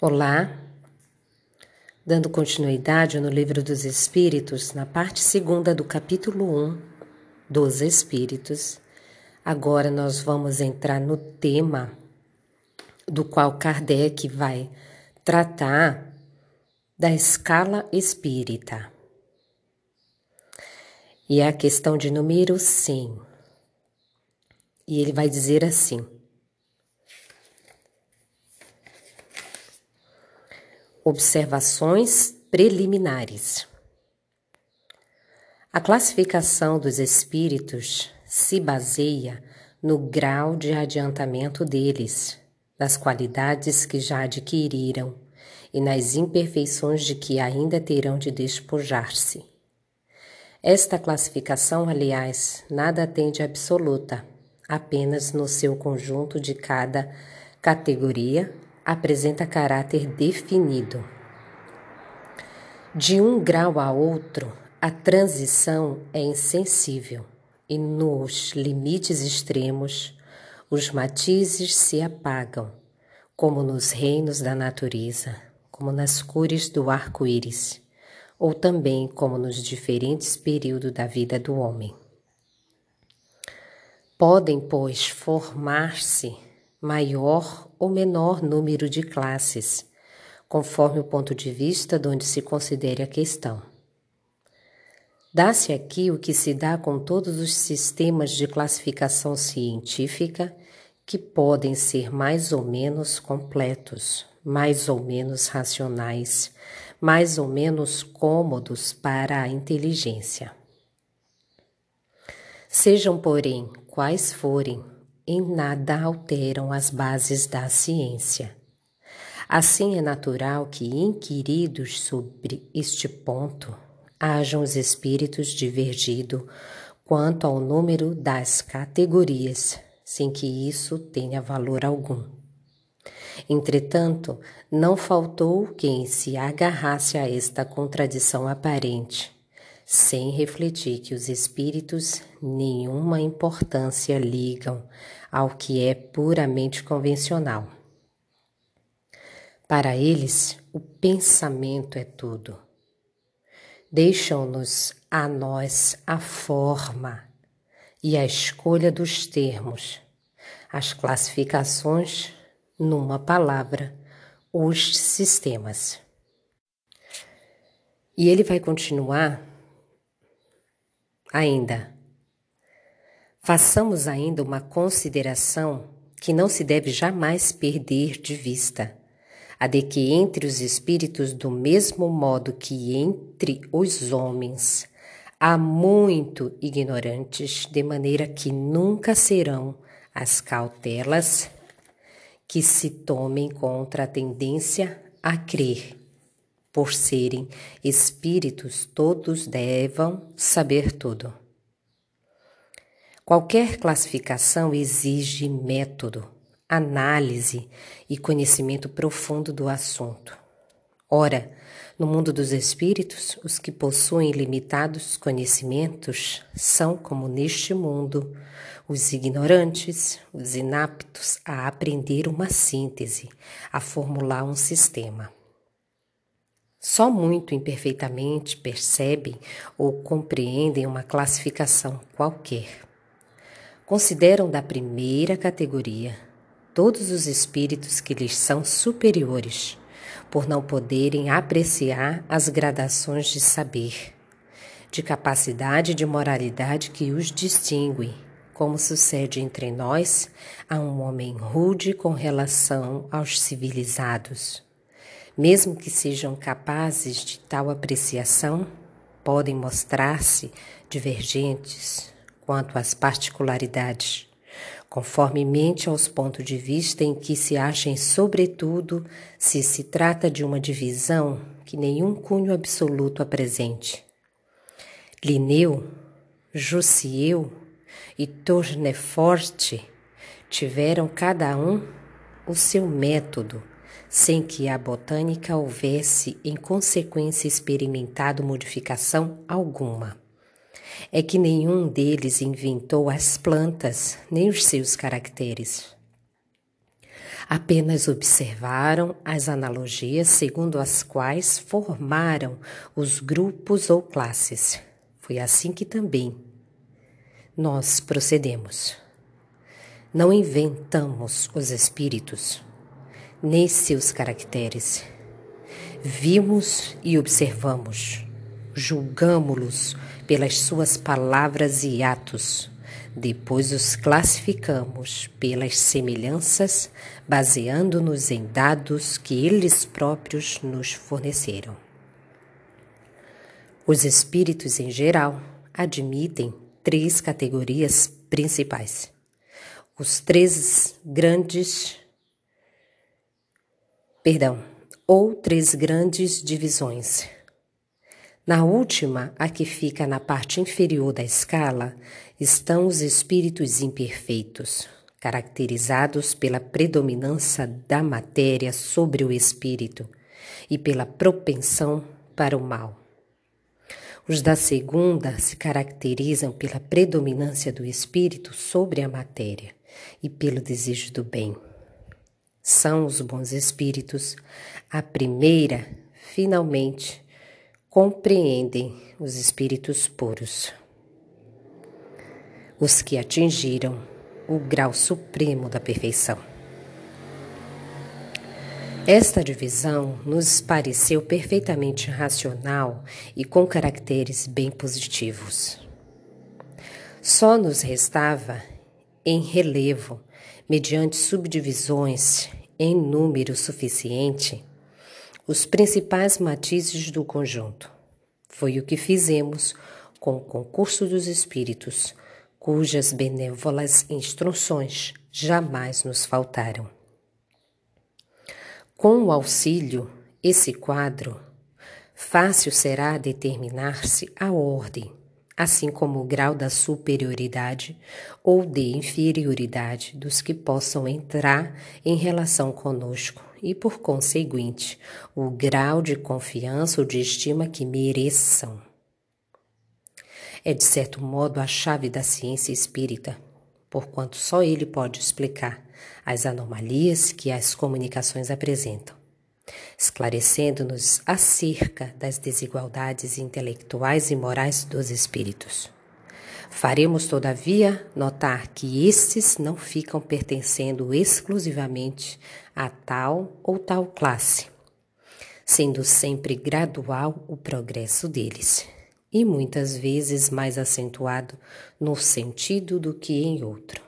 Olá, dando continuidade no Livro dos Espíritos, na parte segunda do capítulo 1 dos Espíritos, agora nós vamos entrar no tema do qual Kardec vai tratar da escala espírita. E é a questão de número 100. E ele vai dizer assim: Observações preliminares. A classificação dos espíritos se baseia no grau de adiantamento deles, nas qualidades que já adquiriram e nas imperfeições de que ainda terão de despojar-se. Esta classificação, aliás, nada tem de absoluta, apenas no seu conjunto de cada categoria apresenta caráter definido. De um grau a outro, a transição é insensível e nos limites extremos, os matizes se apagam, como nos reinos da natureza, como nas cores do arco-íris, ou também como nos diferentes períodos da vida do homem. Podem, pois, formar-se maior ou menor número de classes, conforme o ponto de vista de onde se considere a questão. Dá-se aqui o que se dá com todos os sistemas de classificação científica, que podem ser mais ou menos completos, mais ou menos racionais, mais ou menos cômodos para a inteligência. Sejam, porém, quais forem em nada alteram as bases da ciência. Assim é natural que, inquiridos sobre este ponto, hajam os espíritos divergido quanto ao número das categorias, sem que isso tenha valor algum. Entretanto, não faltou quem se agarrasse a esta contradição aparente sem refletir que os espíritos nenhuma importância ligam ao que é puramente convencional. Para eles, o pensamento é tudo. Deixam-nos a nós a forma e a escolha dos termos, as classificações, numa palavra, os sistemas. E ele vai continuar ainda. Façamos ainda uma consideração que não se deve jamais perder de vista, a de que entre os espíritos, do mesmo modo que entre os homens, há muito ignorantes, de maneira que nunca serão as cautelas que se tomem contra a tendência a crer por serem espíritos, todos devam saber tudo. Qualquer classificação exige método, análise e conhecimento profundo do assunto. Ora, no mundo dos espíritos, os que possuem limitados conhecimentos são, como neste mundo, os ignorantes, os inaptos a aprender uma síntese, a formular um sistema. Só muito imperfeitamente percebem ou compreendem uma classificação qualquer. Consideram da primeira categoria todos os espíritos que lhes são superiores, por não poderem apreciar as gradações de saber, de capacidade e de moralidade que os distinguem, como sucede entre nós a um homem rude com relação aos civilizados mesmo que sejam capazes de tal apreciação, podem mostrar-se divergentes quanto às particularidades, conformemente aos pontos de vista em que se achem, sobretudo se se trata de uma divisão que nenhum cunho absoluto apresente. Linneu, Jussieu e Tourneforte tiveram cada um o seu método sem que a botânica houvesse em consequência experimentado modificação alguma. É que nenhum deles inventou as plantas nem os seus caracteres. Apenas observaram as analogias segundo as quais formaram os grupos ou classes. Foi assim que também nós procedemos. Não inventamos os espíritos, nem seus caracteres. Vimos e observamos, julgamo-los pelas suas palavras e atos depois os classificamos pelas semelhanças, baseando-nos em dados que eles próprios nos forneceram. Os espíritos, em geral, admitem três categorias principais. Os três grandes. Perdão, ou três grandes divisões. Na última, a que fica na parte inferior da escala, estão os espíritos imperfeitos, caracterizados pela predominância da matéria sobre o espírito e pela propensão para o mal. Os da segunda se caracterizam pela predominância do espírito sobre a matéria e pelo desejo do bem. São os bons espíritos. A primeira, finalmente, compreendem os espíritos puros os que atingiram o grau supremo da perfeição. Esta divisão nos pareceu perfeitamente racional e com caracteres bem positivos. Só nos restava, em relevo, mediante subdivisões em número suficiente, os principais matizes do conjunto. Foi o que fizemos com o concurso dos espíritos cujas benévolas instruções jamais nos faltaram. Com o auxílio, esse quadro, fácil será determinar-se a ordem, assim como o grau da superioridade ou de inferioridade dos que possam entrar em relação conosco e, por conseguinte, o grau de confiança ou de estima que mereçam. É, de certo modo, a chave da ciência espírita, porquanto só ele pode explicar as anomalias que as comunicações apresentam, esclarecendo-nos acerca das desigualdades intelectuais e morais dos espíritos. Faremos, todavia, notar que estes não ficam pertencendo exclusivamente a tal ou tal classe, sendo sempre gradual o progresso deles e muitas vezes mais acentuado no sentido do que em outro.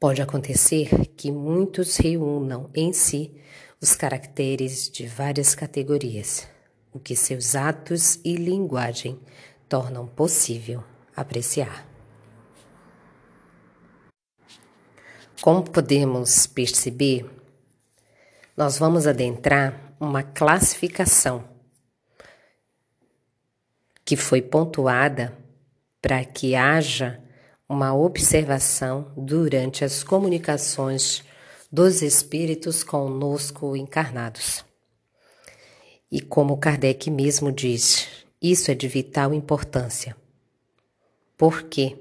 Pode acontecer que muitos reúnam em si os caracteres de várias categorias, o que seus atos e linguagem tornam possível apreciar. Como podemos perceber, nós vamos adentrar uma classificação que foi pontuada para que haja uma observação durante as comunicações dos espíritos conosco encarnados. E como Kardec mesmo diz, isso é de vital importância. Por quê?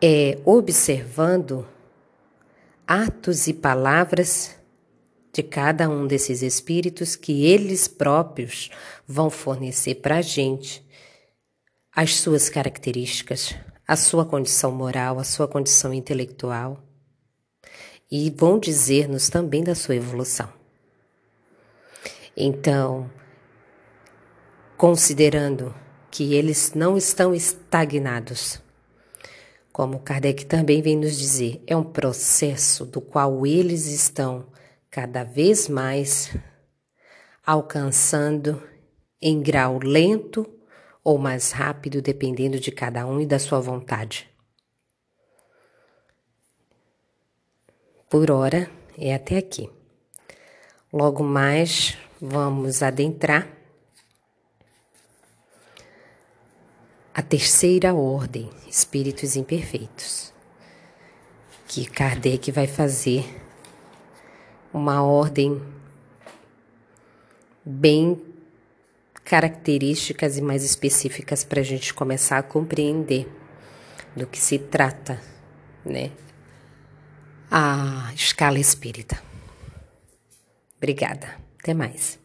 É observando atos e palavras de cada um desses espíritos que eles próprios vão fornecer para a gente as suas características, a sua condição moral, a sua condição intelectual e vão dizer-nos também da sua evolução. Então, considerando que eles não estão estagnados, como Kardec também vem nos dizer, é um processo do qual eles estão cada vez mais alcançando em grau lento ou mais rápido, dependendo de cada um e da sua vontade. Por hora é até aqui. Logo mais vamos adentrar a terceira ordem, espíritos imperfeitos, que Kardec vai fazer uma ordem bem características e mais específicas para a gente começar a compreender do que se trata, né? a escala espírita. Obrigada. Até mais.